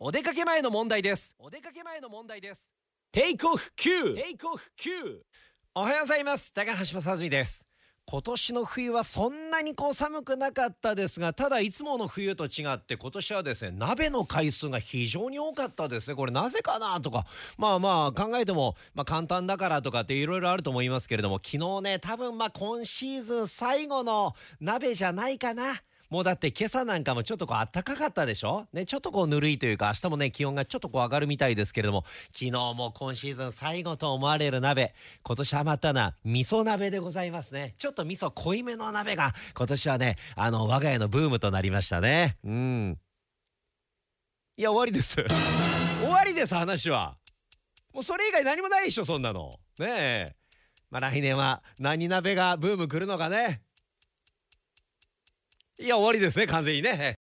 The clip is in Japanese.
お出かけ前の問題です。お出かけ前の問題です。テイクオフ9テイクオフ9おはようございます。高橋正澄です。今年の冬はそんなにこう寒くなかったですがただいつもの冬と違って今年はですね鍋の回数が非常に多かったです。ねこれなぜかなとかまあまあ考えても、まあ、簡単だからとかっていろいろあると思いますけれども昨日ね多分まあ今シーズン最後の鍋じゃないかな。もうだって今朝なんかもちょっとこう暖かかったでしょ？ね、ちょっとこうぬるいというか明日もね気温がちょっとこう上がるみたいですけれども昨日も今シーズン最後と思われる鍋。今年ハマったな味噌鍋でございますね。ちょっと味噌濃いめの鍋が今年はねあの我が家のブームとなりましたね。うん。いや終わりです。終わりです話は。もうそれ以外何もないでしょそんなの。ねえ。まあ来年は何鍋がブーム来るのかね。いや終わりですね完全にね。